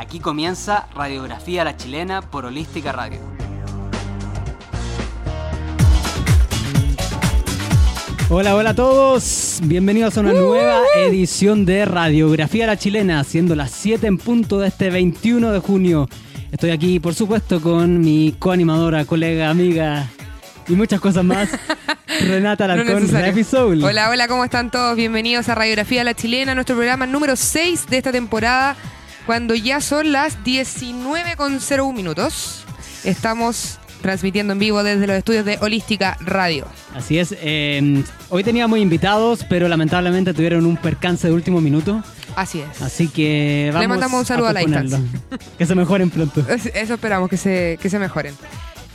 Aquí comienza Radiografía a la Chilena por Holística Radio. Hola, hola a todos. Bienvenidos a una nueva edición de Radiografía a la Chilena, siendo las 7 en punto de este 21 de junio. Estoy aquí, por supuesto, con mi coanimadora, colega, amiga y muchas cosas más. Renata Alarcón, no Soul. Hola, hola, ¿cómo están todos? Bienvenidos a Radiografía a la Chilena, nuestro programa número 6 de esta temporada, cuando ya son las 19.01 minutos. Estamos transmitiendo en vivo desde los estudios de Holística Radio. Así es. Eh, hoy teníamos invitados, pero lamentablemente tuvieron un percance de último minuto. Así es. Así que vamos Le mandamos un saludo a, la distancia. Que se mejoren pronto. Eso esperamos, que se, que se mejoren.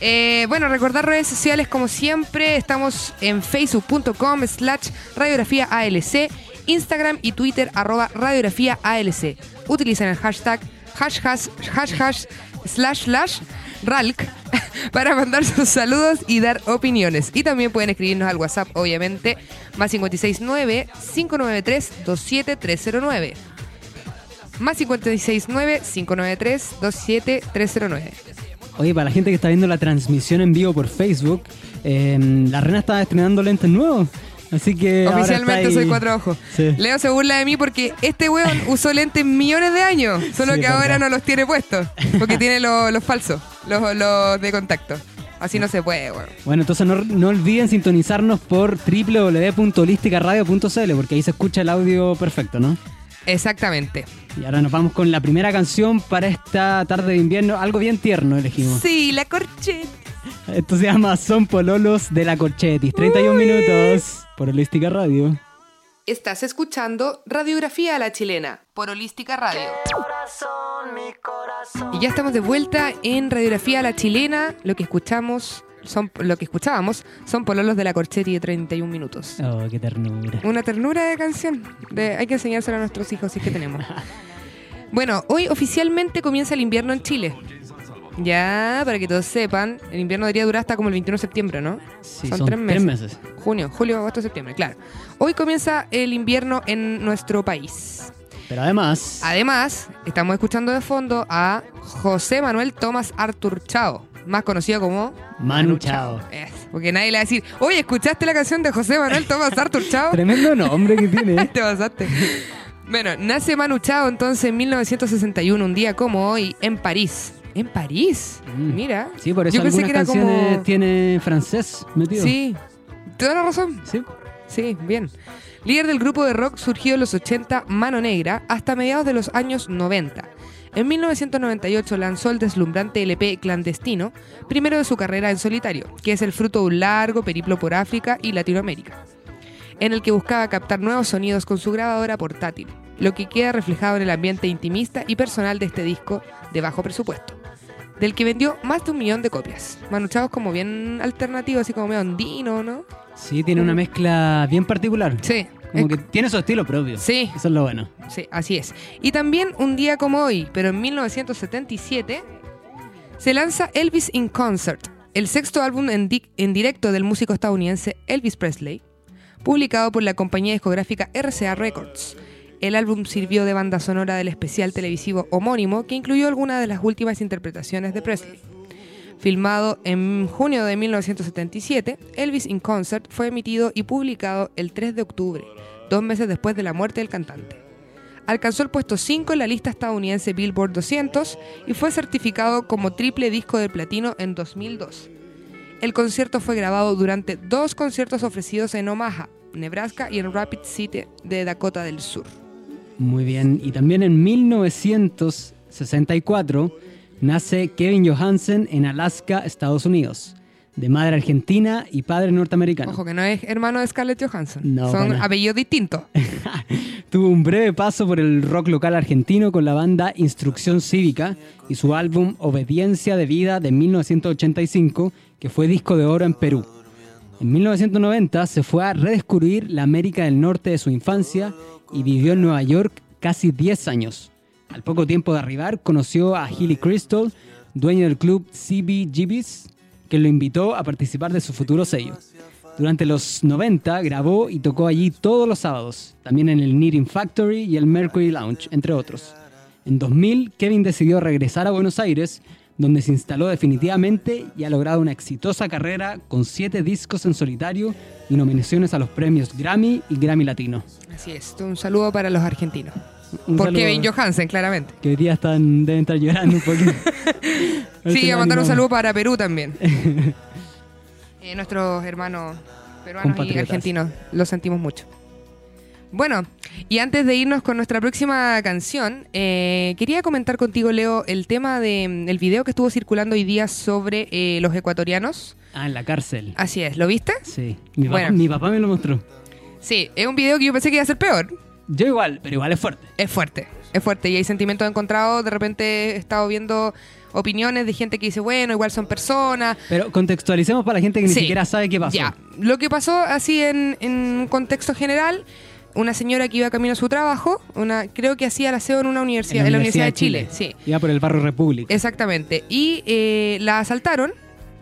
Eh, bueno, recordar redes sociales como siempre. Estamos en facebook.com slash radiografía ALC, Instagram y Twitter arroba radiografía ALC. Utilizan el hashtag hash hash, hash, hash slash slash RALC para mandar sus saludos y dar opiniones. Y también pueden escribirnos al WhatsApp, obviamente, más 569-593-27309. Más 569-593-27309. Oye, para la gente que está viendo la transmisión en vivo por Facebook, em, la Rena está estrenando lentes nuevos. Así que. Oficialmente soy cuatro ojos. Leo se burla de mí porque este weón usó lentes millones de años, solo que ahora no los tiene puestos. Porque tiene los, falsos, los, de contacto. Así no se puede, weón. Bueno, entonces no, no olviden sintonizarnos por www.holisticaradio.cl porque ahí se escucha el audio perfecto, ¿no? Exactamente. Y ahora nos vamos con la primera canción para esta tarde de invierno. Algo bien tierno elegimos. Sí, la Corchetti. Esto se llama Son Pololos de la Corchetti. 31 minutos por Holística Radio. Estás escuchando Radiografía a la Chilena por Holística Radio. Y ya estamos de vuelta en Radiografía a la Chilena. Lo que escuchamos son lo que escuchábamos son Pololos de la Corchetti de 31 minutos. Oh, qué ternura. Una ternura de canción. De, hay que enseñárselo a nuestros hijos si es que tenemos. bueno, hoy oficialmente comienza el invierno en Chile. Ya, para que todos sepan, el invierno debería durar hasta como el 21 de septiembre, ¿no? Sí, son, tres, meses. tres, meses. Junio, julio, agosto, septiembre, claro. Hoy comienza el invierno en nuestro país. Pero además... Además, estamos escuchando de fondo a José Manuel Tomás Artur Chao más conocido como Manu Chao. porque nadie le va a decir, oye, ¿escuchaste la canción de José Manuel Tomás Artur Chao? Tremendo nombre que tiene. Te pasaste. Bueno, nace Manu Chao entonces en 1961, un día como hoy, en París. ¿En París? Mm. Mira. Sí, por eso Yo pensé que era como... tiene francés metido. Sí, toda la razón. Sí. Sí, bien. Líder del grupo de rock surgido en los 80 Mano Negra hasta mediados de los años 90 en 1998 lanzó el deslumbrante LP Clandestino, primero de su carrera en solitario, que es el fruto de un largo periplo por África y Latinoamérica, en el que buscaba captar nuevos sonidos con su grabadora portátil, lo que queda reflejado en el ambiente intimista y personal de este disco de bajo presupuesto, del que vendió más de un millón de copias. Manuchados como bien alternativo, así como medio andino, ¿no? Sí, tiene una mezcla bien particular. Sí. Como que tiene su estilo propio. Sí. Eso es lo bueno. Sí, así es. Y también un día como hoy, pero en 1977, se lanza Elvis in Concert, el sexto álbum en, en directo del músico estadounidense Elvis Presley, publicado por la compañía discográfica RCA Records. El álbum sirvió de banda sonora del especial televisivo homónimo que incluyó algunas de las últimas interpretaciones de Presley. Filmado en junio de 1977, Elvis in Concert fue emitido y publicado el 3 de octubre, dos meses después de la muerte del cantante. Alcanzó el puesto 5 en la lista estadounidense Billboard 200 y fue certificado como triple disco de platino en 2002. El concierto fue grabado durante dos conciertos ofrecidos en Omaha, Nebraska y en Rapid City de Dakota del Sur. Muy bien, y también en 1964 Nace Kevin Johansen en Alaska, Estados Unidos, de madre argentina y padre norteamericano. Ojo que no es hermano de Scarlett Johansson, son apellidos distintos. Tuvo un breve paso por el rock local argentino con la banda Instrucción Cívica y su álbum Obediencia de Vida de 1985, que fue disco de oro en Perú. En 1990 se fue a redescubrir la América del Norte de su infancia y vivió en Nueva York casi 10 años. Al poco tiempo de arribar, conoció a Hilly Crystal, dueño del club CBGB's, que lo invitó a participar de su futuro sello. Durante los 90 grabó y tocó allí todos los sábados, también en el Knitting Factory y el Mercury Lounge, entre otros. En 2000, Kevin decidió regresar a Buenos Aires, donde se instaló definitivamente y ha logrado una exitosa carrera con siete discos en solitario y nominaciones a los premios Grammy y Grammy Latino. Así es, un saludo para los argentinos. Un Por Kevin Johansen, claramente. Que hoy día están, deben estar llorando un poquito. Sí, a mandar un saludo para Perú también. Eh, nuestros hermanos peruanos y argentinos, los sentimos mucho. Bueno, y antes de irnos con nuestra próxima canción, eh, quería comentar contigo, Leo, el tema del video que estuvo circulando hoy día sobre eh, los ecuatorianos. Ah, en la cárcel. Así es, ¿lo viste? Sí. Mi, papá, Bueno. mi papá me lo mostró. Sí, es un video que yo pensé que iba a ser peor. Yo igual, pero igual es fuerte. Es fuerte, es fuerte y hay sentimientos encontrados. De repente he estado viendo opiniones de gente que dice, bueno, igual son personas, Pero contextualicemos para la gente que ni siquiera sabe qué pasó. Ya, lo que pasó así en, en un contexto general, una señora que iba camino a su trabajo, una creo que hacía el aseo en una universidad, en la Universidad de Chile, sí, Iba por el barrio República. exactamente. Y eh, la asaltaron,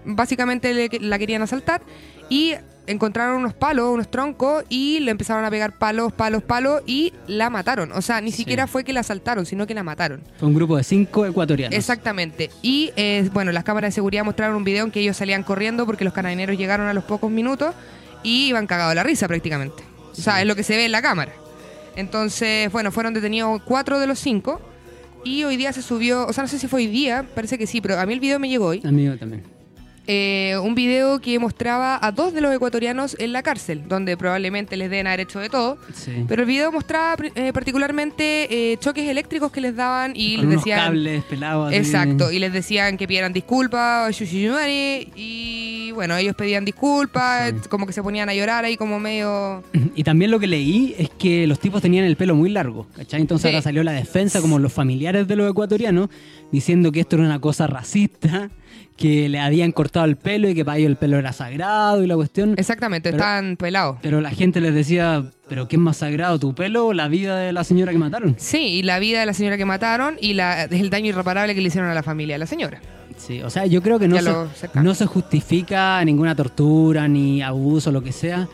básicamente le- la querían asaltar, y encontraron unos palos, unos troncos, y le empezaron a pegar palos, palos, palos, y la mataron. O sea, ni Sí. siquiera fue que la asaltaron, sino que la mataron. Fue un grupo de cinco ecuatorianos. Exactamente. Y eh, bueno, las cámaras de seguridad mostraron un video en que ellos salían corriendo porque los carabineros llegaron a los pocos minutos y iban cagados de la risa prácticamente. O sea, es lo que se ve en la cámara. Entonces, bueno, fueron detenidos cuatro de los cinco. Y hoy día se subió, o sea, no sé si fue hoy día, parece que sí, pero a mí el video me llegó hoy. Amigo también. Eh, un video que mostraba a dos de los ecuatorianos en la cárcel, donde probablemente les den haber hecho de todo. Sí. Pero el video mostraba eh, particularmente eh, choques eléctricos que les daban y Con les unos decían... cables pelados. así. Exacto, y les decían que pidieran disculpas, y bueno, ellos pedían disculpas, Sí. como que se ponían a llorar ahí como medio... Y también lo que leí es que los tipos tenían el pelo muy largo, ¿cachai? Entonces Sí. ahora salió la defensa, como los familiares de los ecuatorianos, diciendo que esto era una cosa racista, que le habían cortado el pelo y que para ellos el pelo era sagrado y la cuestión. Exactamente, Pero- estaban pelados. Pero la gente les decía, ¿pero qué es más sagrado, tu pelo o la vida de la señora que mataron? Sí, y la vida de la señora que mataron y la, el daño irreparable que le hicieron a la familia de la señora. Sí, o sea, yo creo que no, se, no se justifica ninguna tortura, ni abuso, lo que sea,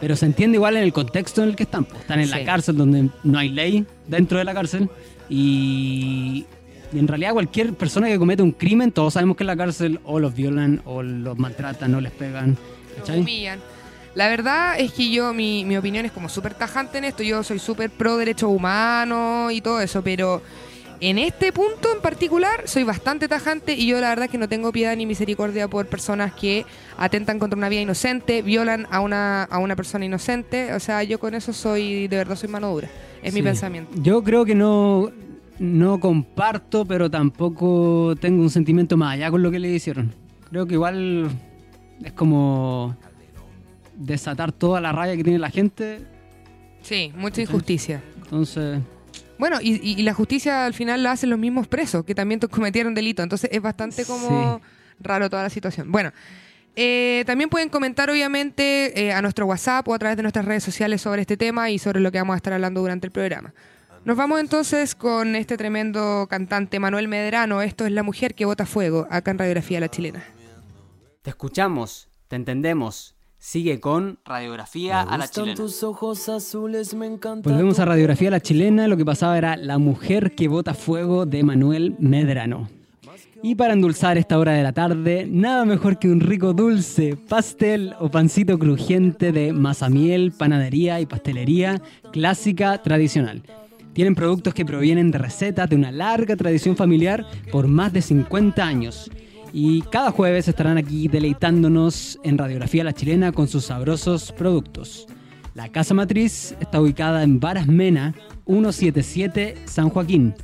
pero se entiende igual en el contexto en el que están. pues. Están en Sí. la cárcel donde no hay ley dentro de la cárcel y en realidad cualquier persona que comete un crimen, todos sabemos que en la cárcel o los violan o los maltratan o les pegan. Los. La verdad es que yo, mi, mi opinión es como súper tajante en esto. Yo soy súper pro derechos humanos y todo eso, pero en este punto en particular soy bastante tajante y yo la verdad es que no tengo piedad ni misericordia por personas que atentan contra una vida inocente, violan a una, a una persona inocente. O sea, yo con eso soy, de verdad soy mano dura. Es mi pensamiento. Yo creo que no, no comparto, pero tampoco tengo un sentimiento más allá con lo que le hicieron. Creo que igual es como desatar toda la rabia que tiene la gente. Sí, mucha injusticia. Entonces, Bueno, y, y- y la justicia al final la hacen los mismos presos que también cometieron delito. Entonces es bastante como Sí. raro toda la situación. Bueno, eh, también pueden comentar obviamente eh, a nuestro WhatsApp o a través de nuestras redes sociales sobre este tema y sobre lo que vamos a estar hablando durante el programa. Nos vamos entonces con este tremendo cantante Manuel Medrano. Esto es La Mujer que Bota Fuego, acá en Radiografía La Chilena. te escuchamos, te entendemos. Sigue con Radiografía a la Chilena. tus ojos azules, me encanta. Volvemos a Radiografía a la Chilena. Lo que pasaba era La mujer que bota fuego de Manuel Medrano. Y para endulzar esta hora de la tarde, nada mejor que un rico dulce, pastel o pancito crujiente de mazamiel, panadería y pastelería clásica tradicional. Tienen productos que provienen de recetas de una larga tradición familiar por más de 50 años. Y cada jueves estarán aquí deleitándonos en Radiografía La Chilena con sus sabrosos productos. La casa matriz está ubicada en Varas Mena, 177 San Joaquín.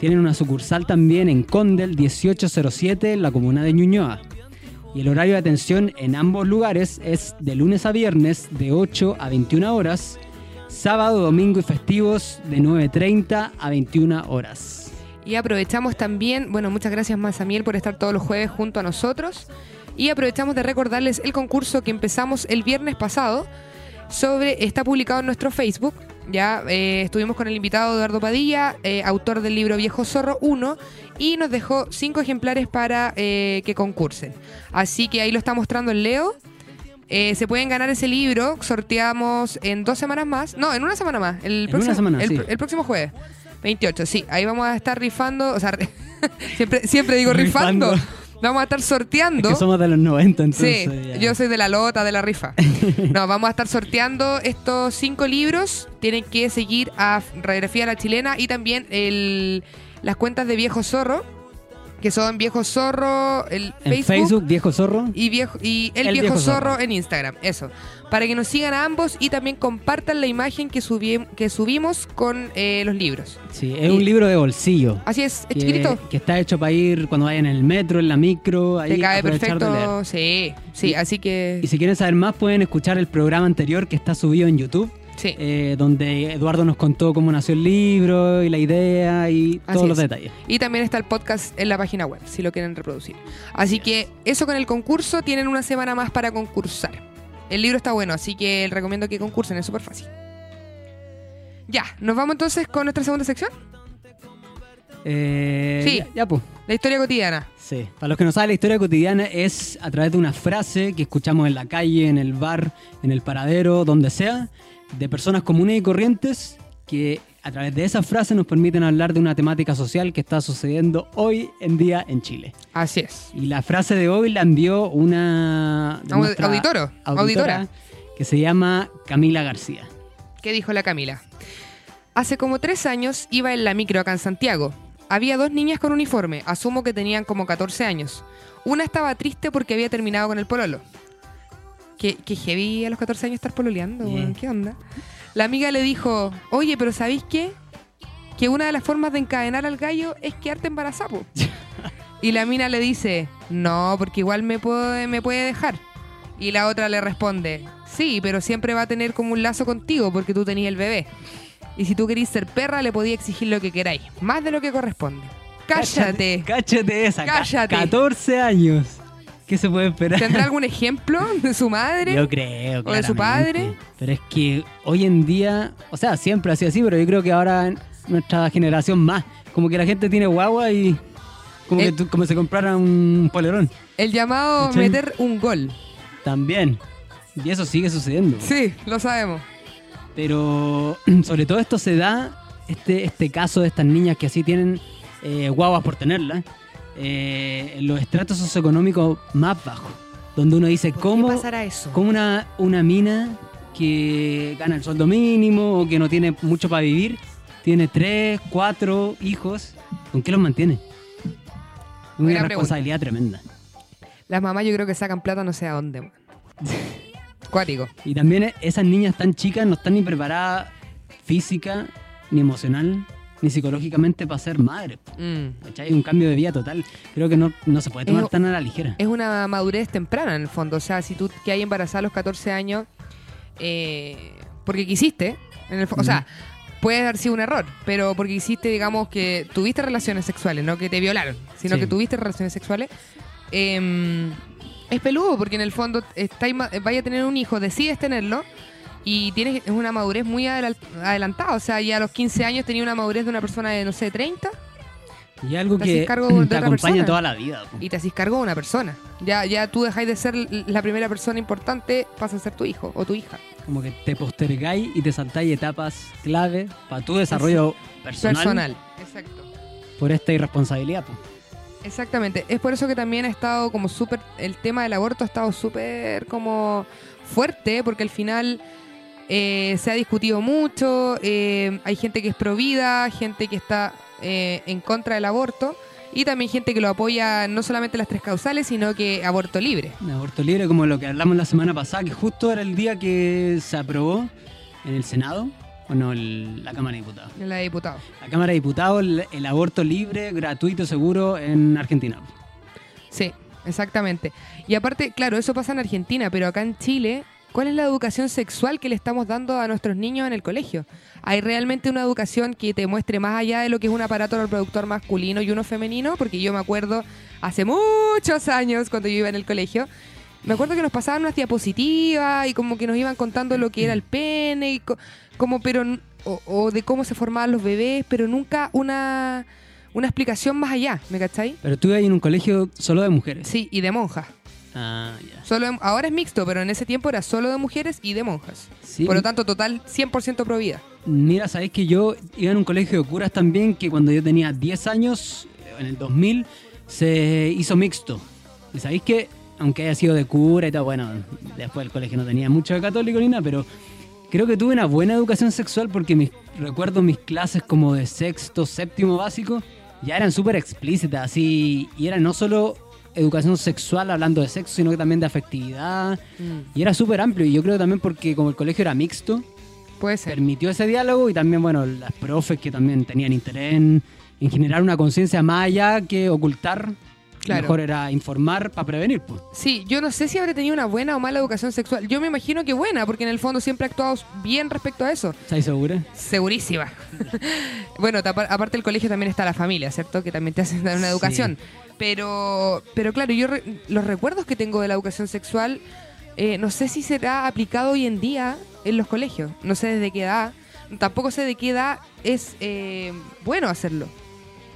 Tienen una sucursal también en Condel 1807 en la comuna de Ñuñoa. Y el horario de atención en ambos lugares es de lunes a viernes de 8 a 21 horas, sábado, domingo y festivos de 9.30 a 21 horas. Y aprovechamos también, bueno, muchas gracias Mazamiel por estar todos los jueves junto a nosotros. Y aprovechamos de recordarles el concurso que empezamos el viernes pasado. Sobre, está publicado en nuestro Facebook. Ya eh, estuvimos con el invitado Eduardo Padilla, eh, autor del libro Viejo Zorro 1, y nos dejó cinco ejemplares para eh, que concursen. Así que ahí lo está mostrando el Leo. Eh, se pueden ganar ese libro, sorteamos en dos semanas más. No, en una semana más. El En próximo, una semana, el, sí. el próximo jueves. 28, sí. Ahí vamos a estar rifando, o sea, siempre, siempre digo rifando. Rifando. Vamos a estar sorteando. Es que somos de los 90, entonces. Sí, ya. yo soy de la lota, de la rifa. No, vamos a estar sorteando estos cinco libros. Tienen que seguir a Radiografía La Chilena y también el, las cuentas de Viejo Zorro, que son Viejo Zorro, el En Facebook, Facebook, Viejo Zorro. y, viejo, y el, El viejo, Viejo zorro. En Instagram. Eso. Para que nos sigan a ambos y también compartan la imagen que, subi- que subimos con eh, los libros. Sí, es Y- un libro de bolsillo. Así es, es que, chiquitito. que está hecho para ir cuando vayan en el metro, en la micro, ahí Te cae perfecto. Sí, sí, Y- así que. Y si quieren saber más, pueden escuchar el programa anterior que está subido en YouTube, Sí. eh, donde Eduardo nos contó cómo nació el libro y la idea y Así todos los es. detalles. Y también está el podcast en la página web, si lo quieren reproducir. Así que eso con el concurso, tienen una semana más para concursar. El libro está bueno, así que les recomiendo que concursen, es súper fácil. Ya, nos vamos entonces con nuestra segunda sección, Eh, Sí. Ya, ya, pues. la historia cotidiana. Sí. Para los que no saben, la historia cotidiana es a través de una frase que escuchamos en la calle, en el bar, en el paradero, donde sea, de personas comunes y corrientes que a través de esa frase nos permiten hablar de una temática social que está sucediendo hoy en día en Chile. Así es. Y la frase de hoy la envió una de Aud- nuestra auditoro, auditora. que se llama Camila García. ¿Qué dijo la Camila? Hace como tres años iba en la micro acá en Santiago. Había dos niñas con uniforme, asumo que tenían como 14 años. Una estaba triste porque había terminado con el pololo. Que, que heavy a los 14 años estar pololeando, Yeah. ¿qué onda? La amiga le dijo, oye, pero ¿sabéis qué? Que una de las formas de encadenar al gallo es quedarte embarazada. po". y la mina le dice, no, porque igual me puede, me puede dejar. Y la otra le responde, sí, pero siempre va a tener como un lazo contigo porque tú tenías el bebé. Y si tú querís ser perra, le podía exigir lo que queráis, más de lo que corresponde. Cállate. Cállate esa. ca- Cállate. 14 años. ¿Qué se puede esperar? ¿Tendrá algún ejemplo de su madre? Yo creo, ¿O de su padre? Pero es que hoy en día, o sea, siempre ha sido así, pero yo creo que ahora en nuestra generación más, como que la gente tiene guagua y como, Eh. que como se comprara un polerón. El llamado ¿Cachai? meter un gol. También. Y eso sigue sucediendo. Sí, lo sabemos. Pero sobre todo esto se da, este, este caso de estas niñas que así tienen eh, guaguas por tenerlas, eh, los estratos socioeconómicos más bajos, donde uno dice, ¿cómo, ¿Qué pasará eso? cómo una, una mina que gana el sueldo mínimo o que no tiene mucho para vivir, tiene tres, cuatro hijos, ¿con qué los mantiene? Una Buena responsabilidad tremenda. Las mamás yo creo que sacan plata no sé a dónde. Cuático. Y también esas niñas tan chicas no están ni preparadas física, ni emocional, ni psicológicamente para ser madres. Mm. ¿Cachai? Un cambio de vida total. Creo que no, no se puede tomar Es- tan a la ligera. Es una madurez temprana en el fondo. O sea, si tú que hay embarazada a los 14 años, eh, porque quisiste, en el o sea, puede haber sido un error, pero porque quisiste, digamos, que tuviste relaciones sexuales, no que te violaron, sino Sí. que tuviste relaciones sexuales, eh, es peludo, porque en el fondo estáis ma- vaya a tener un hijo, decides tenerlo. Y tienes es una madurez muy adel- adelantada. O sea, ya a los 15 años tenía una madurez de una persona de, no sé, 30 Y algo te que haces cargo de te otra acompaña persona. toda la vida. po. y te haces cargo de una persona. Ya, ya tú dejáis de ser la primera persona importante, pasa a ser tu hijo o tu hija. Como que te postergáis y te saltáis etapas clave para tu desarrollo personal, Personal. Exacto. por esta irresponsabilidad. po. Exactamente. Es por eso que también ha estado como súper. El tema del aborto ha estado súper como fuerte, porque al final eh, se ha discutido mucho. eh, hay gente que es pro vida, gente que está eh, en contra del aborto. Y también gente que lo apoya no solamente las tres causales, sino que aborto libre. Aborto libre, como lo que hablamos la semana pasada, que justo era el día que se aprobó en el Senado, o no, el- la Cámara de Diputados. En la de diputados. La Cámara de Diputados, el, el aborto libre, gratuito, seguro en Argentina. Sí, exactamente. Y aparte, claro, eso pasa en Argentina, pero acá en Chile, ¿cuál es la educación sexual que le estamos dando a nuestros niños en el colegio? ¿Hay realmente una educación que te muestre más allá de lo que es un aparato reproductor masculino y uno femenino? Porque yo me acuerdo hace muchos años, cuando yo iba en el colegio, me acuerdo que nos pasaban unas diapositivas y como que nos iban contando lo que era el pene y co- como, pero o, o de cómo se formaban los bebés, pero nunca una, una explicación más allá, ¿me cacháis? Pero tú ibas en un colegio solo de mujeres. Sí, y de monjas. Ah, ya. Solo de- ahora es mixto, pero en ese tiempo era solo de mujeres y de monjas. Sí, Por lo tanto, total 100% pro vida. Mira, sabéis que yo iba en un colegio de curas también que cuando yo tenía 10 años, en el 2000, se hizo mixto. Y sabéis que, aunque haya sido de cura y tal, bueno, después el colegio no tenía mucho de católico ni nada, pero creo que tuve una buena educación sexual porque mis, recuerdo mis clases como de sexto, séptimo básico, ya eran súper explícitas, así, y era no solo educación sexual hablando de sexo, sino que también de afectividad, y era súper amplio, y yo creo también porque como el colegio era mixto, Puede ser. permitió ese diálogo y también, bueno, las profes que también tenían interés en, en generar una conciencia más allá que ocultar. Claro. Mejor era informar para prevenir, pues. Sí, yo no sé si habré tenido una buena o mala educación sexual. Yo me imagino que buena, porque en el fondo siempre he actuado bien respecto a eso. ¿Estáis segura? Segurísima. bueno, aparte del colegio también está la familia, ¿cierto? Que también te hacen dar una Sí. Pero, pero claro, yo re- los recuerdos que tengo de la educación sexual, eh, no sé si será aplicado hoy en día en los colegios. No sé desde qué edad. Tampoco sé de qué edad es eh, bueno hacerlo.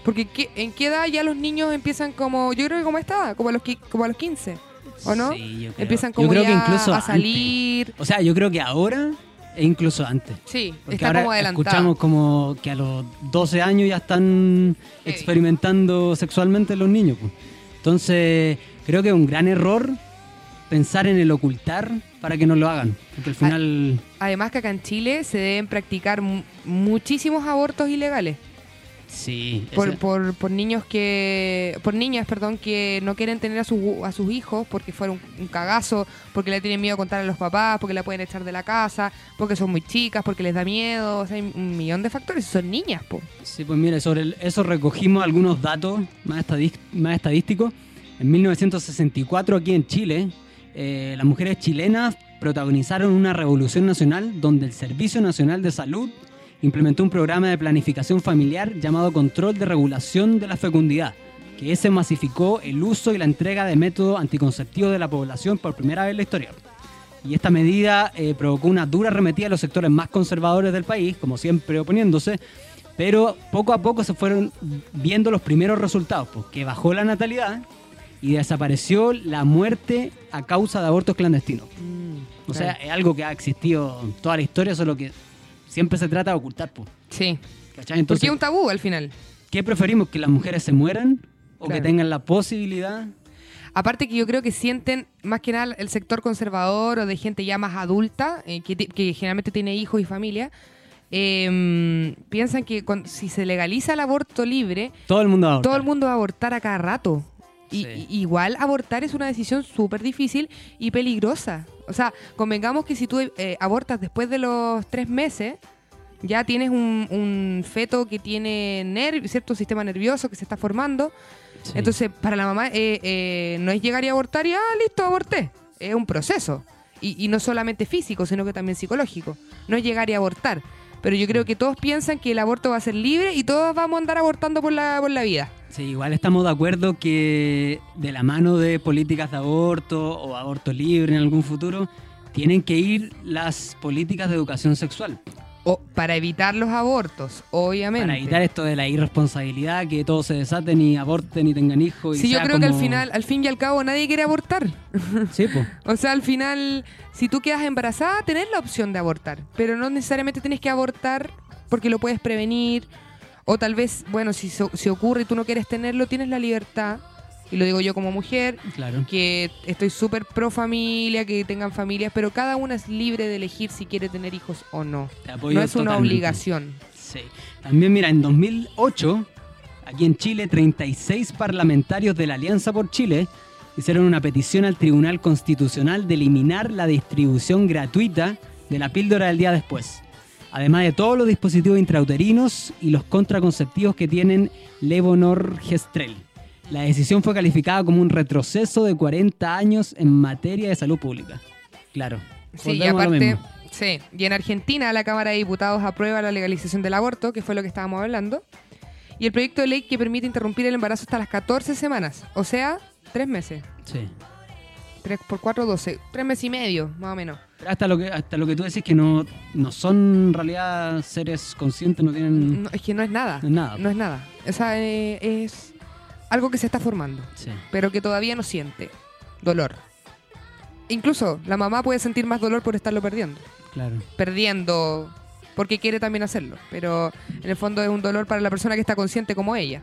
Porque ¿qué- ¿en qué edad ya los niños empiezan como, yo creo que como edad, como a los, como a los 15, ¿o no? Sí, yo creo. Empiezan Yo como creo ya que incluso a antes. salir. O sea, yo creo que ahora e incluso antes. Sí, Porque está ahora como adelantado. escuchamos como que a los 12 años ya están Heavy. experimentando sexualmente los niños. pues. Entonces, creo que es un gran error pensar en el ocultar para que no lo hagan. Porque al final... Además que acá en Chile se deben practicar mu- muchísimos abortos ilegales Sí. por, por, por niños que por niñas perdón que no quieren tener a, su- a sus hijos porque fueron un, un cagazo porque le tienen miedo a contar a los papás porque la pueden echar de la casa porque son muy chicas porque les da miedo o sea hay un millón de factores son niñas po. Sí, pues mire, sobre el- eso recogimos algunos datos más, más estadísticos. En 1964 aquí en Chile, eh, las mujeres chilenas protagonizaron una revolución nacional donde el Servicio Nacional de Salud implementó un programa de planificación familiar llamado Control de Regulación de la Fecundidad, que ese masificó el uso y la entrega de métodos anticonceptivos de la población por primera vez en la historia. Y esta medida eh, provocó una dura arremetida a los sectores más conservadores del país, como siempre oponiéndose, pero poco a poco se fueron viendo los primeros resultados, pues, que bajó la natalidad y desapareció la muerte a causa de abortos clandestinos. O sea, es algo que ha existido en toda la historia, solo que siempre se trata de ocultar. Pues, sí ¿cachai? Entonces, porque es un tabú al final ¿qué preferimos? ¿Que las mujeres se mueran o que tengan la posibilidad? Aparte que yo creo que sienten más que nada el sector conservador o de gente ya más adulta, eh, que, que generalmente tiene hijos y familia, eh, piensan que cuando- si se legaliza el aborto libre, Todo el mundo va a abortar. todo el mundo va a abortar a cada rato. Y, Sí. igual abortar es una decisión súper difícil y peligrosa. O sea, convengamos que si tú eh, abortas después de los tres meses, ya tienes un, un feto que tiene cierto sistema nervioso que se está formando. Sí. Entonces, para la mamá eh, eh, no es llegar y abortar y, ah, listo, aborté. Es un proceso. Y, y no solamente físico, sino que también psicológico. No es llegar y abortar. Pero yo creo que todos piensan que el aborto va a ser libre y todos vamos a andar abortando por la, por la vida. Sí, igual estamos de acuerdo que de la mano de políticas de aborto o aborto libre en algún futuro, tienen que ir las políticas de educación sexual. O para evitar los abortos, obviamente. Para evitar esto de la irresponsabilidad, que todos se desaten y aborten y tengan hijos. y Sí, yo creo que al final, al fin y al cabo, nadie quiere abortar. Sí, pues. O sea, al final, si tú quedas embarazada, tenés la opción de abortar. Pero no necesariamente tienes que abortar porque lo puedes prevenir. O tal vez, bueno, si, so- si ocurre y tú no quieres tenerlo, tienes la libertad. Y lo digo yo como mujer, Claro. que estoy súper pro familia, que tengan familias, pero cada una es libre de elegir si quiere tener hijos o no. No es una totalmente. obligación. Sí. También, mira, en 2008, aquí en Chile, 36 parlamentarios de la Alianza por Chile hicieron una petición al Tribunal Constitucional de eliminar la distribución gratuita de la píldora del día después. Además de todos los dispositivos intrauterinos y los contraconceptivos que tienen Levonorgestrel. La decisión fue calificada como un retroceso de 40 años en materia de salud pública. Claro. Sí, y aparte, sí, y en Argentina la Cámara de Diputados aprueba la legalización del aborto, que fue lo que estábamos hablando, y el proyecto de ley que permite interrumpir el embarazo hasta las 14 semanas, o sea, tres meses. Sí. 3 por 4, 12. Tres meses y medio, más o menos. Pero hasta lo que hasta lo que tú decís que no, no son en realidad seres conscientes, no tienen... No, es que no es nada. No es nada. No es nada. O sea, eh, es algo que se está formando, Sí. pero que todavía no siente dolor. incluso la mamá puede sentir más dolor por estarlo perdiendo. Claro. Perdiendo porque quiere también hacerlo. Pero en el fondo es un dolor para la persona que está consciente como ella.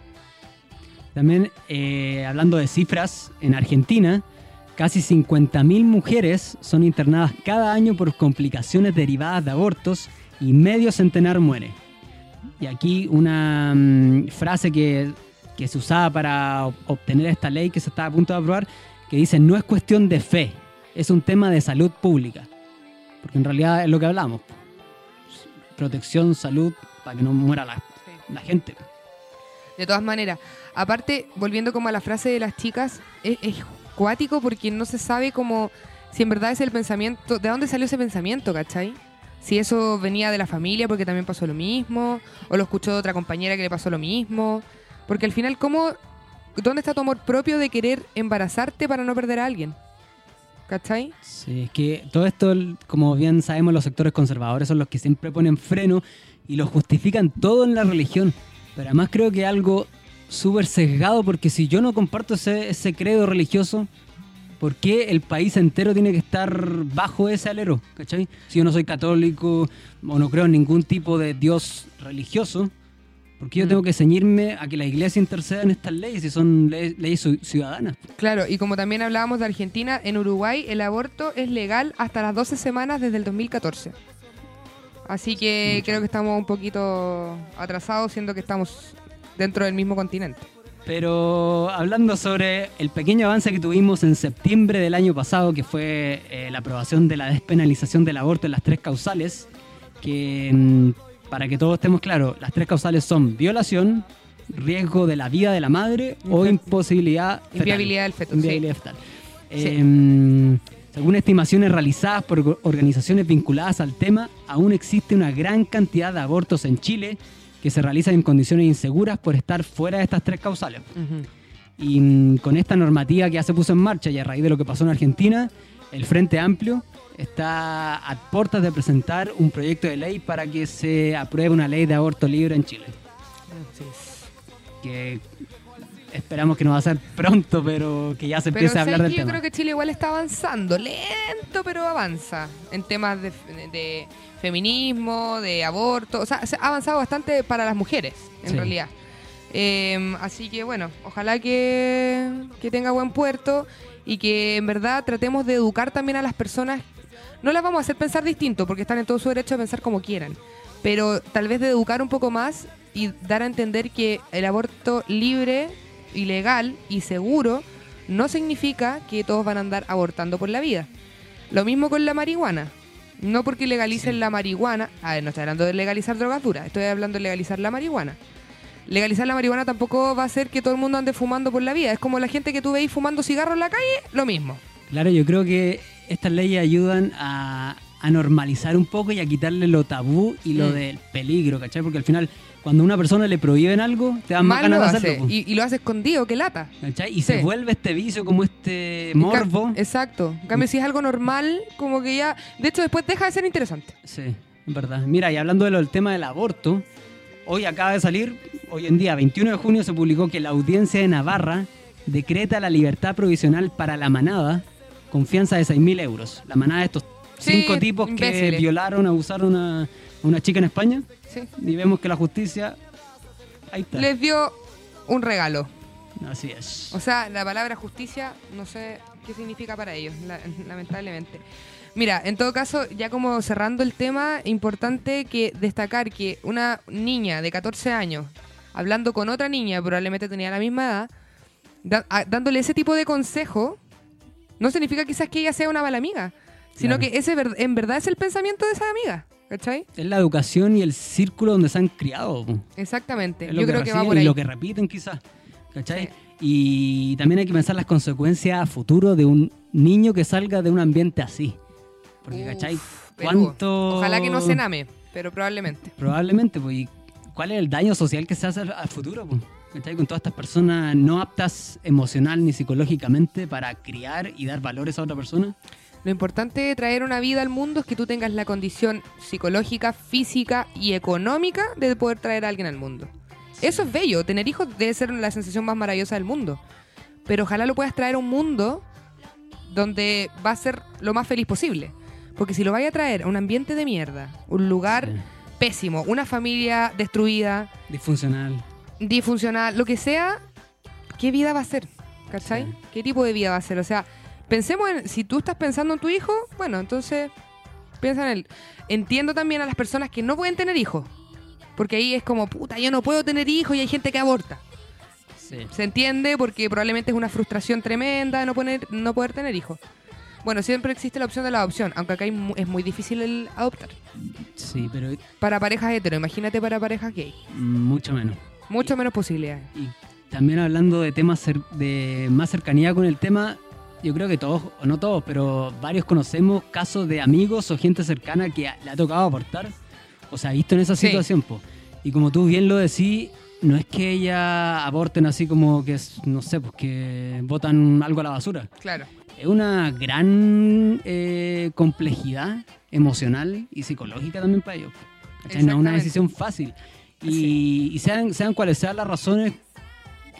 También, eh, hablando de cifras, en Argentina, casi 50.000 mujeres son internadas cada año por complicaciones derivadas de abortos y medio centenar muere. Y aquí una mm, frase que, que se usaba para ob- obtener esta ley que se está a punto de aprobar, que dice, no es cuestión de fe, es un tema de salud pública. Porque en realidad es lo que hablamos. Protección, salud, para que no muera la, la gente. De todas maneras, aparte, volviendo como a la frase de las chicas, es, es cuático porque no se sabe como si en verdad es el pensamiento, de dónde salió ese pensamiento, ¿cachai? Si eso venía de la familia porque también pasó lo mismo, o lo escuchó de otra compañera que le pasó lo mismo. Porque al final, ¿cómo, ¿dónde está tu amor propio de querer embarazarte para no perder a alguien? ¿Cachai? Sí, es que todo esto, como bien sabemos, los sectores conservadores son los que siempre ponen freno y lo justifican todo en la religión. Pero además creo que algo súper sesgado porque si yo no comparto ese, ese credo religioso, ¿por qué el país entero tiene que estar bajo ese alero? ¿Cachai? Si yo no soy católico o no creo en ningún tipo de Dios religioso, ¿por qué yo Mm. tengo que ceñirme a que la iglesia interceda en estas leyes si son le- leyes ciu- ciudadanas? Claro, y como también hablábamos de Argentina, en Uruguay el aborto es legal hasta las 12 semanas desde el 2014. Así que Mucho. creo que estamos un poquito atrasados, siendo que estamos dentro del mismo continente. Pero hablando sobre el pequeño avance que tuvimos en septiembre del año pasado, que fue eh, la aprobación de la despenalización del aborto en las tres causales, que mm, para que todos estemos claros, las tres causales son violación, riesgo de la vida de la madre o imposibilidad. Inviabilidad del feto, sí. Inviabilidad fetal. Sí. Eh, según estimaciones realizadas por or- organizaciones vinculadas al tema, aún existe una gran cantidad de abortos en Chile que se realizan en condiciones inseguras por estar fuera de estas tres causales. Y mm, con esta normativa que ya se puso en marcha y a raíz de lo que pasó en Argentina, el Frente Amplio está a puertas de presentar un proyecto de ley para que se apruebe una ley de aborto libre en Chile. Que esperamos que no va a ser pronto, pero que ya se Pero empiece a ¿sabes hablar del yo tema. creo que Chile igual está avanzando, lento pero avanza en temas de, de feminismo, de aborto, o sea, se ha avanzado bastante para las mujeres, en Sí. realidad. Eh, así que bueno, ojalá que, que tenga buen puerto y que en verdad tratemos de educar también a las personas. No las vamos a hacer pensar distinto porque están en todo su derecho de pensar como quieran, pero tal vez de educar un poco más y dar a entender que el aborto libre, ilegal y seguro no significa que todos van a andar abortando por la vida. Lo mismo con la marihuana. No porque legalicen Sí. la marihuana, a ver, no estoy hablando de legalizar drogas duras, estoy hablando de legalizar la marihuana. Legalizar la marihuana tampoco va a hacer que todo el mundo ande fumando por la vida. Es como la gente que tú veis fumando cigarros en la calle, lo mismo. Claro, yo creo que estas leyes ayudan a, a normalizar un poco y a quitarle lo tabú y lo Mm. del peligro, ¿cachai? Porque al final, cuando a una persona le prohíben algo, te dan más ganas de hace. hacerlo. Y, y lo hace escondido, que lata. ¿cachai? Y Sí. se vuelve este vicio como este morbo. Exacto. En cambio, si es algo normal, como que ya. De hecho, después deja de ser interesante. Sí, es verdad. Mira, y hablando de lo del tema del aborto, hoy acaba de salir, hoy en día, 21 de junio, se publicó que la audiencia de Navarra decreta la libertad provisional para la manada con fianza de 6.000 euros. La manada de estos Sí, cinco tipos que violaron, abusaron a a una chica en España. Sí. Y vemos que la justicia... Ahí está. Les dio un regalo. Así es. O sea, la palabra justicia, no sé qué significa para ellos, la- lamentablemente. Mira, en todo caso, ya como cerrando el tema, importante que destacar que una niña de 14 años, hablando con otra niña, probablemente tenía la misma edad, da- a- dándole ese tipo de consejo, no significa quizás que ella sea una mala amiga, sino Claro. que ese en verdad es el pensamiento de esa amiga, ¿cachai? Es la educación y el círculo donde se han criado. Exactamente. Yo creo que va por y ahí. lo que repiten quizás. ¿Cachai? Sí. Y también hay que pensar las consecuencias a futuro de un niño que salga de un ambiente así. Porque, Uf, ¿cachai? ¿Cuánto... Ojalá que no se name, pero probablemente. Probablemente, pues. ¿y ¿Cuál es el daño social que se hace al futuro? Pues? ¿Cachai? Con todas estas personas no aptas emocional ni psicológicamente para criar y dar valores a otra persona. Lo importante de traer una vida al mundo es que tú tengas la condición psicológica, física y económica de poder traer a alguien al mundo. Eso es bello. Tener hijos debe ser la sensación más maravillosa del mundo. Pero ojalá lo puedas traer a un mundo donde va a ser lo más feliz posible. Porque si lo vaya a traer a un ambiente de mierda, un lugar Sí. pésimo, una familia destruida, Disfuncional. Disfuncional, lo que sea, ¿qué vida va a ser? ¿Cachai? Sí. ¿Qué tipo de vida va a ser? O sea, pensemos en, si tú estás pensando en tu hijo, bueno, entonces piensa en él. Entiendo también a las personas que no pueden tener hijos. Porque ahí es como, puta, yo no puedo tener hijos y hay gente que aborta. Sí. Se entiende porque probablemente es una frustración tremenda no, poner, no poder tener hijos. Bueno, siempre existe la opción de la adopción, aunque acá es muy difícil el adoptar. Sí, pero Para parejas hetero, imagínate para parejas gay. mucho menos. Mucho menos posibilidades. Y también hablando de temas cer- de más cercanía con el tema, yo creo que todos, o no todos, pero varios conocemos casos de amigos o gente cercana que le ha tocado abortar o se ha visto en esa Sí. situación. po. Y como tú bien lo decís, no es que ella aborten así como que, no sé, pues que botan algo a la basura. Claro. Es una gran eh, complejidad emocional y psicológica también para ellos. No es una decisión fácil. Y, y sean, sean cuales sean las razones,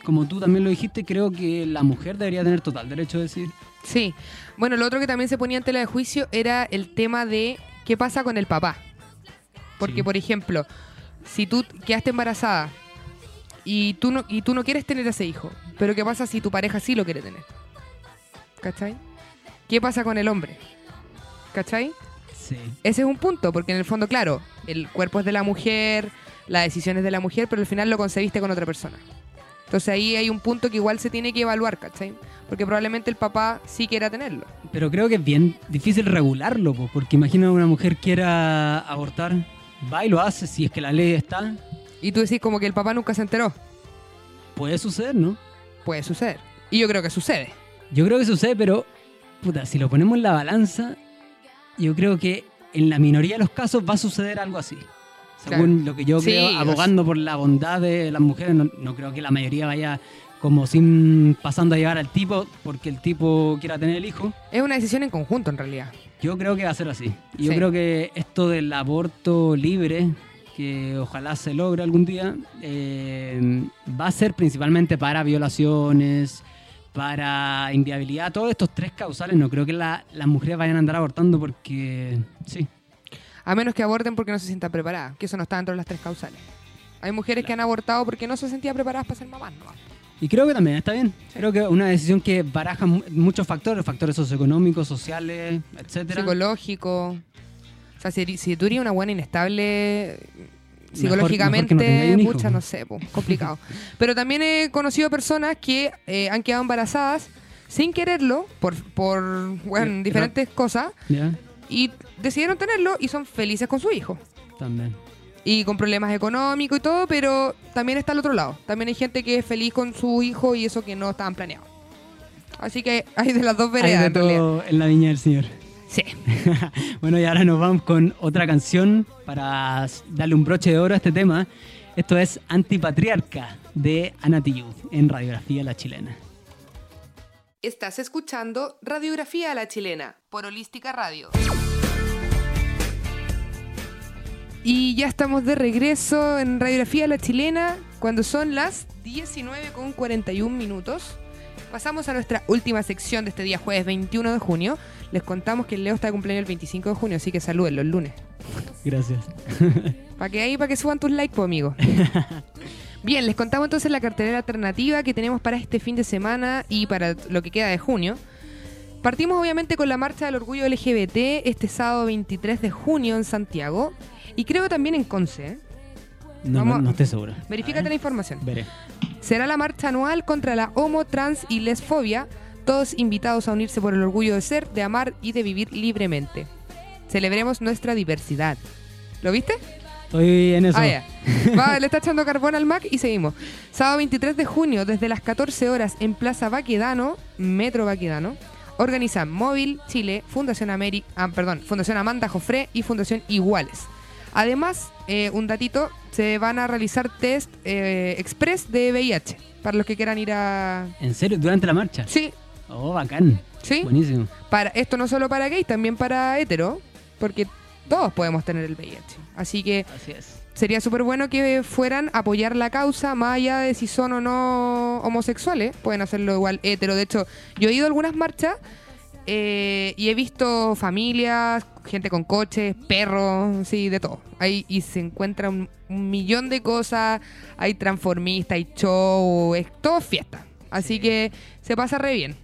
como tú también lo dijiste, creo que la mujer debería tener total derecho a decir. Sí. Bueno, lo otro que también se ponía en tela de juicio era el tema de qué pasa con el papá. Porque, Sí. por ejemplo, si tú quedaste embarazada y tú, no, y tú no quieres tener ese hijo, pero ¿qué pasa si tu pareja sí lo quiere tener? ¿Cachai? ¿Qué pasa con el hombre? ¿Cachai? Sí. Ese es un punto, porque en el fondo, claro, el cuerpo es de la mujer, la decisión es de la mujer, pero al final lo concebiste con otra persona. Entonces ahí hay un punto que igual se tiene que evaluar, ¿cachai? Porque probablemente el papá sí quiera tenerlo. Pero creo que es bien difícil regularlo, po, porque imagina una mujer quiera abortar, va y lo hace, si es que la ley está, Y tú decís como que el papá nunca se enteró. puede suceder, ¿no? Puede suceder. Y yo creo que sucede. Yo creo que sucede, pero puta, si lo ponemos en la balanza, yo creo que en la minoría de los casos va a suceder algo así. Según Claro. lo que yo creo, abogando por la bondad de las mujeres, no, no creo que la mayoría vaya como sin pasando a llevar al tipo porque el tipo quiera tener el hijo. Es una decisión en conjunto, en realidad. Yo creo que va a ser así. Yo Sí. creo que esto del aborto libre, que ojalá se logre algún día, eh, va a ser principalmente para violaciones, para inviabilidad. Todos estos tres causales, no creo que la- las mujeres vayan a andar abortando porque sí. A menos que aborten porque no se sientan preparadas, que eso no está dentro de las tres causales. Hay mujeres que han abortado porque no se sentían preparadas para ser mamás. ¿no? Y creo que también está bien. Creo que una decisión que baraja mu- muchos factores, factores socioeconómicos, sociales, etcétera. Psicológico. O sea, si, si tú eres una buena inestable mejor psicológicamente, no un hijo. pucha, no sé, po, complicado. Pero también he conocido personas que eh, han quedado embarazadas sin quererlo, por, por bueno, diferentes cosas, y decidieron tenerlo y son felices con su hijo. también. Y con problemas económicos y todo, pero también está al otro lado. También hay gente que es feliz con su hijo y eso que no estaban planeados. Así que hay de las dos Hay veredas, de en realidad. todo en la viña del Señor. Sí. bueno, y ahora nos vamos con otra canción para darle un broche de oro a este tema. Esto es Antipatriarca de Anatiyu en Radiografía La Chilena. Estás escuchando Radiografía a la Chilena por Holística Radio. Y ya estamos de regreso en Radiografía a la Chilena cuando son las 19 con 41 minutos. Pasamos a nuestra última sección de este día jueves 21 de junio. Les contamos que el Leo está de cumpleaños el 25 de junio, así que salúdenlo el lunes. Gracias. Para que ahí, para que suban tus likes, pues, amigo. Bien, les contamos entonces la cartelera alternativa que tenemos para este fin de semana y para lo que queda de junio. Partimos obviamente con la Marcha del Orgullo LGBT este sábado 23 de junio en Santiago y creo también en Conce. ¿eh? No, Vamos- no, no estoy seguro. Verifícate la información. Veré. Será la marcha anual contra la homo, trans y lesfobia, todos invitados a unirse por el orgullo de ser, de amar y de vivir libremente. Celebremos nuestra diversidad. ¿Lo viste? Estoy en eso. Ah, ya. Va, le está echando carbón al Mac y seguimos. Sábado 23 de junio, desde las 14 horas en Plaza Baquedano, Metro Baquedano, organizan Móvil Chile, Fundación América, ah, perdón, Fundación Amanda Jofré y Fundación Iguales. Además, eh, un datito, se van a realizar test eh, express de VIH para los que quieran ir a... ¿En serio? ¿Durante la marcha? Sí, Oh, bacán. sí. Buenísimo. Para, esto no solo para gays, también para hetero, porque todos podemos tener el VIH. Así que Así es. sería súper bueno que fueran a apoyar la causa, más allá de si son o no homosexuales. Pueden hacerlo igual hetero. De hecho, yo he ido a algunas marchas eh, y he visto familias, gente con coches, perros, sí, de todo. Ahí, y se encuentra un, un millón de cosas, hay transformistas, hay show, es todo fiesta. Así que se pasa re bien.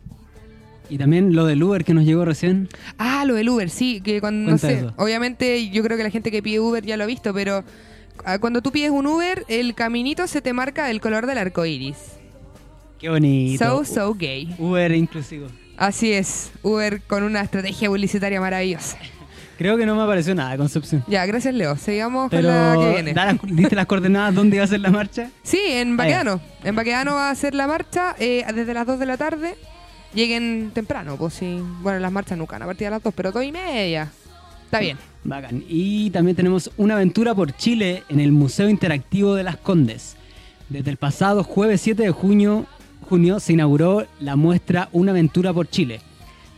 Y también lo del Uber que nos llegó recién. Ah, lo del Uber, sí, que cuando, no sé, eso. obviamente yo creo que la gente que pide Uber ya lo ha visto, pero ah, cuando tú pides un Uber, el caminito se te marca el color del arco iris. Qué bonito. So, so gay. Uber inclusivo. Así es, Uber con una estrategia publicitaria maravillosa. Creo que no me apareció nada, Concepción. Ya, gracias Leo. Sigamos Pero, con la que viene. las- ¿diste las coordenadas dónde iba a ser la marcha? Sí, en ya. Baqueano. En Baqueano va a ser la marcha eh, desde las 2 de la tarde. Lleguen temprano, pues sí. Bueno, las marchas nunca, a partir de las 2, pero 2 y media. Está bien. Bacán. Y también tenemos una aventura por Chile en el Museo Interactivo de las Condes. Desde el pasado jueves 7 de junio, junio se inauguró la muestra Una aventura por Chile.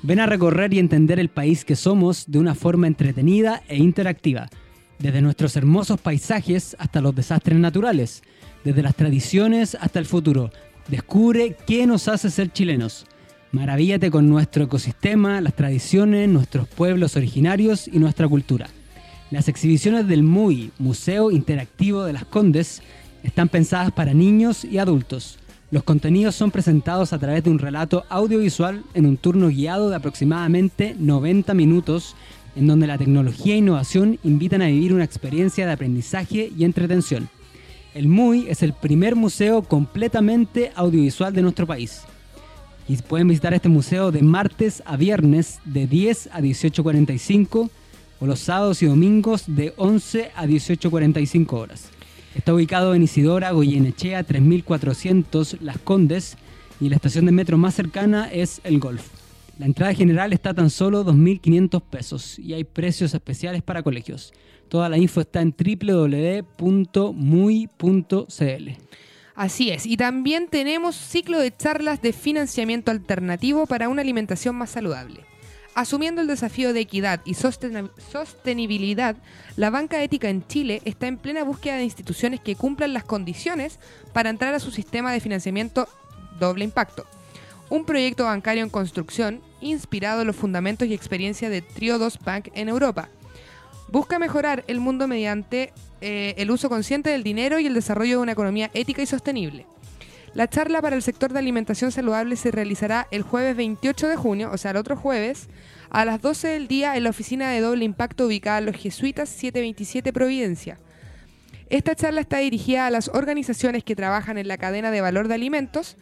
Ven a recorrer y entender el país que somos de una forma entretenida e interactiva. Desde nuestros hermosos paisajes hasta los desastres naturales. Desde las tradiciones hasta el futuro. Descubre qué nos hace ser chilenos. Maravíllate con nuestro ecosistema, las tradiciones, nuestros pueblos originarios y nuestra cultura. Las exhibiciones del MUI, Museo Interactivo de las Condes, están pensadas para niños y adultos. Los contenidos son presentados a través de un relato audiovisual en un turno guiado de aproximadamente 90 minutos, en donde la tecnología e innovación invitan a vivir una experiencia de aprendizaje y entretención. El MUI es el primer museo completamente audiovisual de nuestro país. Y pueden visitar este museo de martes a viernes de 10 a 18.45 o los sábados y domingos de 11 a 18.45 horas. Está ubicado en Isidora Goyenechea 3400 Las Condes y la estación de metro más cercana es El Golf. La entrada general está a tan solo 2.500 pesos y hay precios especiales para colegios. Toda la info está en www.muy.cl. Así es. Y también tenemos ciclo de charlas de financiamiento alternativo para una alimentación más saludable. Asumiendo el desafío de equidad y sostenibilidad, la banca ética en Chile está en plena búsqueda de instituciones que cumplan las condiciones para entrar a su sistema de financiamiento doble impacto. Un proyecto bancario en construcción inspirado en los fundamentos y experiencia de Triodos Bank en Europa. Busca mejorar el mundo mediante eh, el uso consciente del dinero y el desarrollo de una economía ética y sostenible. La charla para el sector de alimentación saludable se realizará el jueves 28 de junio, o sea, el otro jueves, a las 12 del día en la oficina de doble impacto ubicada en los Jesuitas 727 Providencia. Esta charla está dirigida a las organizaciones que trabajan en la cadena de valor de alimentos,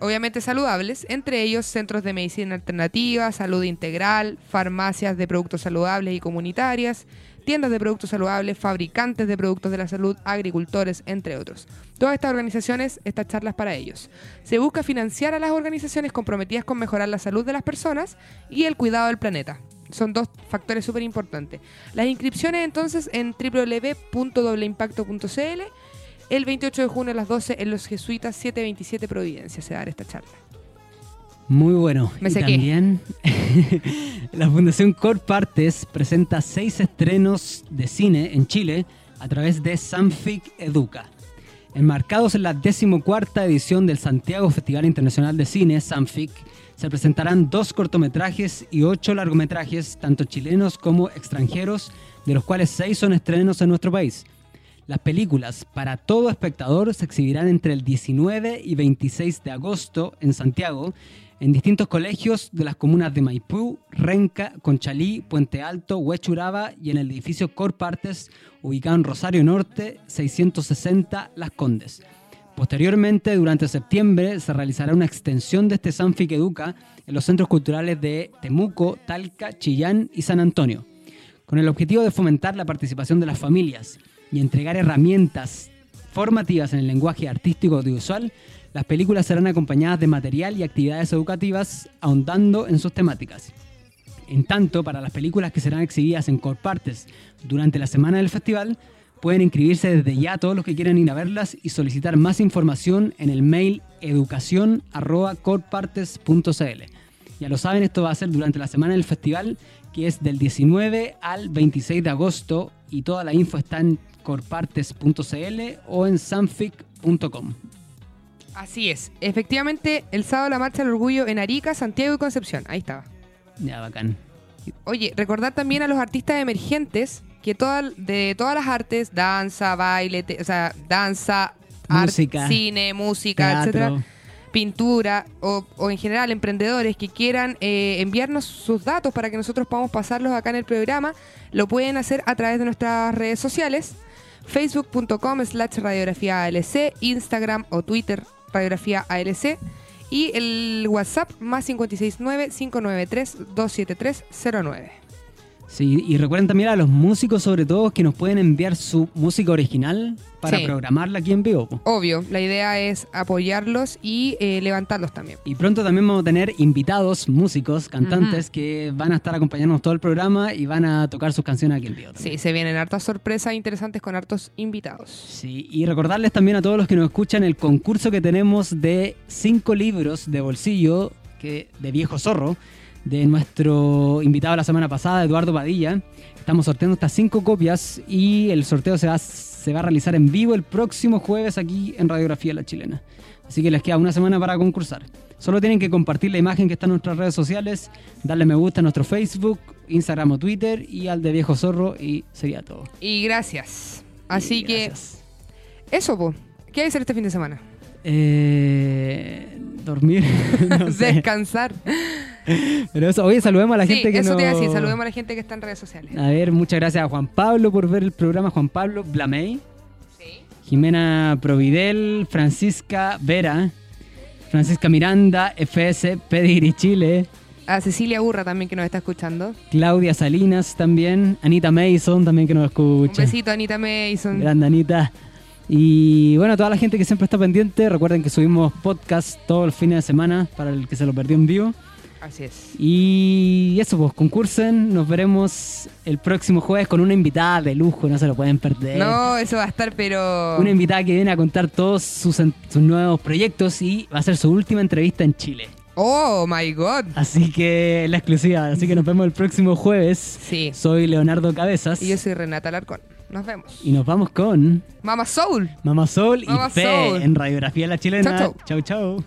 obviamente saludables, entre ellos centros de medicina alternativa, salud integral, farmacias de productos saludables y comunitarias, tiendas de productos saludables, fabricantes de productos de la salud, agricultores, entre otros. Todas estas organizaciones, estas charlas para ellos. Se busca financiar a las organizaciones comprometidas con mejorar la salud de las personas y el cuidado del planeta. Son dos factores súper importantes. Las inscripciones entonces en www.dobleimpacto.cl el 28 de junio a las 12 en los Jesuitas 727 Providencia se dará esta charla. Muy bueno. Me y sequé. también la Fundación Core Partes presenta seis estrenos de cine en Chile a través de Sanfic Educa. Enmarcados en la decimocuarta edición del Santiago Festival Internacional de Cine, Sanfic, se presentarán dos cortometrajes y ocho largometrajes, tanto chilenos como extranjeros, de los cuales seis son estrenos en nuestro país. Las películas para todo espectador se exhibirán entre el 19 y 26 de agosto en Santiago, en distintos colegios de las comunas de Maipú, Renca, Conchalí, Puente Alto, Huechuraba y en el edificio Cor Partes, ubicado en Rosario Norte, 660 Las Condes. Posteriormente, durante septiembre, se realizará una extensión de este Sanfic Educa en los centros culturales de Temuco, Talca, Chillán y San Antonio con el objetivo de fomentar la participación de las familias y entregar herramientas formativas en el lenguaje artístico audiovisual, las películas serán acompañadas de material y actividades educativas ahondando en sus temáticas. En tanto, para las películas que serán exhibidas en Corpartes durante la semana del festival, pueden inscribirse desde ya todos los que quieran ir a verlas y solicitar más información en el mail educación.corpartes.cl. Ya lo saben, esto va a ser durante la semana del festival, que es del 19 al 26 de agosto, y toda la info está en corpartes.cl o en sanfic.com. Así es. Efectivamente, el sábado la marcha del orgullo en Arica, Santiago y Concepción. Ahí estaba. Ya, bacán. Oye, recordar también a los artistas emergentes que toda, de todas las artes, danza, baile, te- o sea, danza, art- Música, cine, música, Teatro. etcétera, pintura o, o en general emprendedores que quieran eh, enviarnos sus datos para que nosotros podamos pasarlos acá en el programa, lo pueden hacer a través de nuestras redes sociales, facebook.com slash radiografía ALC, Instagram o Twitter radiografía ALC y el WhatsApp más 569-593-27309. Sí, y recuerden también a los músicos, sobre todo, que nos pueden enviar su música original para Sí. programarla aquí en vivo. Obvio, la idea es apoyarlos y eh, levantarlos también. Y pronto también vamos a tener invitados, músicos, cantantes, que van a estar acompañándonos todo el programa y van a tocar sus canciones aquí en vivo. también. Sí, se vienen hartas sorpresas interesantes con hartos invitados. Sí, y recordarles también a todos los que nos escuchan el concurso que tenemos de cinco libros de bolsillo que, de Viejo Zorro, de nuestro invitado la semana pasada, Eduardo Padilla. Estamos sorteando estas cinco copias y el sorteo se va, se va a realizar en vivo el próximo jueves aquí en Radiografía La Chilena. Así que les queda una semana para concursar. Solo tienen que compartir la imagen que está en nuestras redes sociales, darle me gusta a nuestro Facebook, Instagram o Twitter y al de Viejo Zorro y sería todo. Y gracias. Así Y que gracias. eso, po. ¿Qué hay que hacer este fin de semana? Eh, dormir. no sé. Descansar. Pero eso, oye, saludemos a la sí, gente que eso te iba a decir. Saludemos a la gente que está en redes sociales. A ver, muchas gracias a Juan Pablo por ver el programa. Juan Pablo Blamey, Sí. Jimena Providel, Francisca Vera, Francisca Miranda, FS, Pedigrí Chile, A Cecilia Burra también que nos está escuchando. Claudia Salinas también, Anita Mason también que nos Un escucha. besito a Anita Mason. Grande Anita. Y bueno, toda la gente que siempre está pendiente, recuerden que subimos podcast todos los fines de semana para el que se lo perdió en vivo. Así es. Y eso, pues concursen. Nos veremos el próximo jueves con una invitada de lujo, no se lo pueden perder. No, eso va a estar, pero. Una invitada que viene a contar todos sus, nuevos proyectos y va a ser su última entrevista en Chile. Oh my god. Así que la exclusiva. Así que nos vemos el próximo jueves. Sí. Soy Leonardo Cabezas. Y yo soy Renata Larcón. Nos vemos. Y nos vamos con Mama Soul. Mama Sol y Mama Fe Soul. en Radiografía La Chilena. Chau, chau. chau.